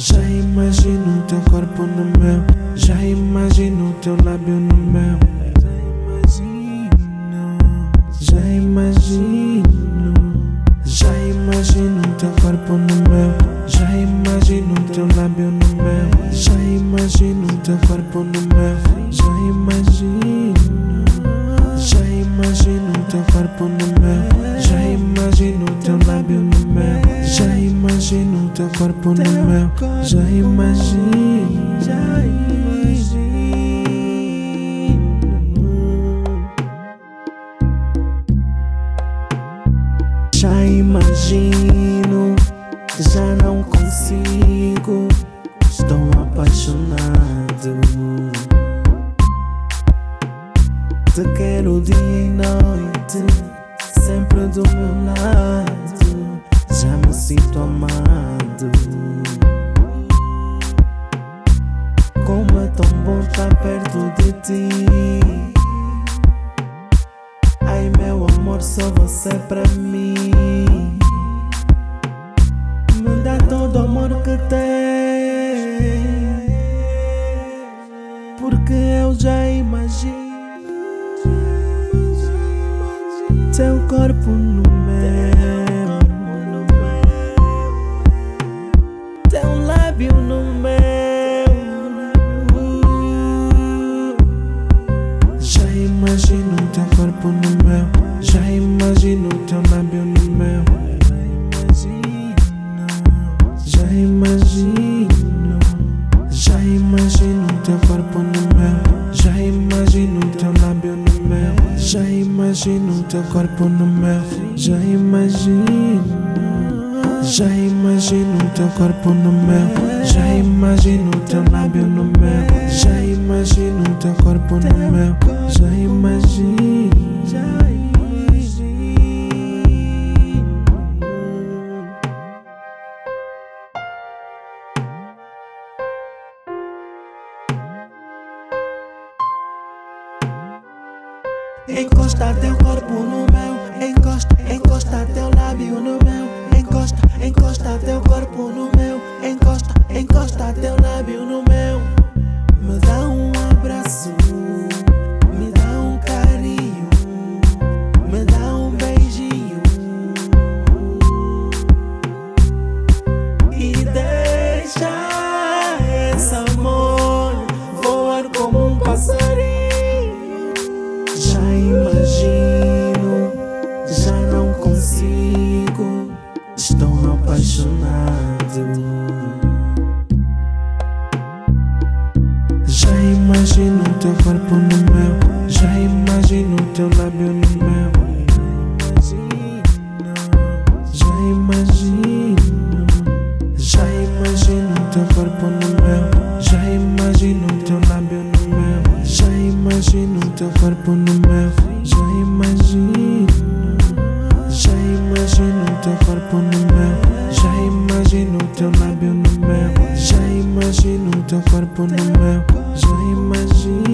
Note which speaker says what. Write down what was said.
Speaker 1: Já imagino teu corpo no meu. Já imagino teu lábio no meu. Já imagino. Já imagino teu corpo no meu. Já imagino teu lábio no meu. Já imagino teu corpo no meu. No meu. Já imagino teu corpo no meu. Já imagino. Já imagino. Já imagino, já não consigo. Estou apaixonado. Te quero dia e noite, sempre do meu lado. Estar perto de ti. Ai meu amor, só você pra mim Me dá todo o amor que tem Porque eu já imagino Teu corpo no corpo no meu. Já imagino teu lábio no meu. Já imagino. Já imagino teu corpo no meu. Já imagino teu lábio no meu. Já imagino teu corpo no meu. Já imagino. Já imagino teu corpo no meu. Já imagino teu lábio no meu. Já imagino teu corpo no meu. Já imagino. Encosta teu corpo no meu, encosta, encosta consigo. Estou apaixonado. Já imagino teu corpo no meu. Já imagino teu lábio no meu. Já imagino. Já imagino teu corpo no meu. Já imagino teu lábio no meu. Já imagino teu corpo no meu. Já imagino teu corpo no meu. Já imagino teu lábio no meu. Já imagino teu corpo no meu. Já imagino.